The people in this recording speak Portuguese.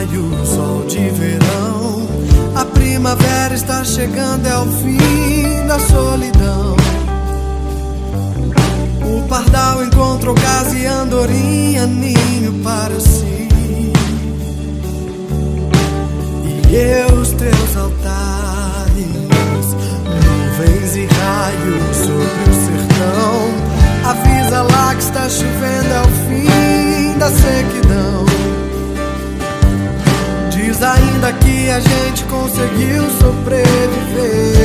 raio, sol de verão. A primavera está chegando, é o fim da solidão. O pardal encontra casa e andorinha, ninho para si. E eu, os teus altares, nuvens e raios sobre o sertão. Avisa lá que está chovendo, é o fim da sequidão. Conseguiu sobreviver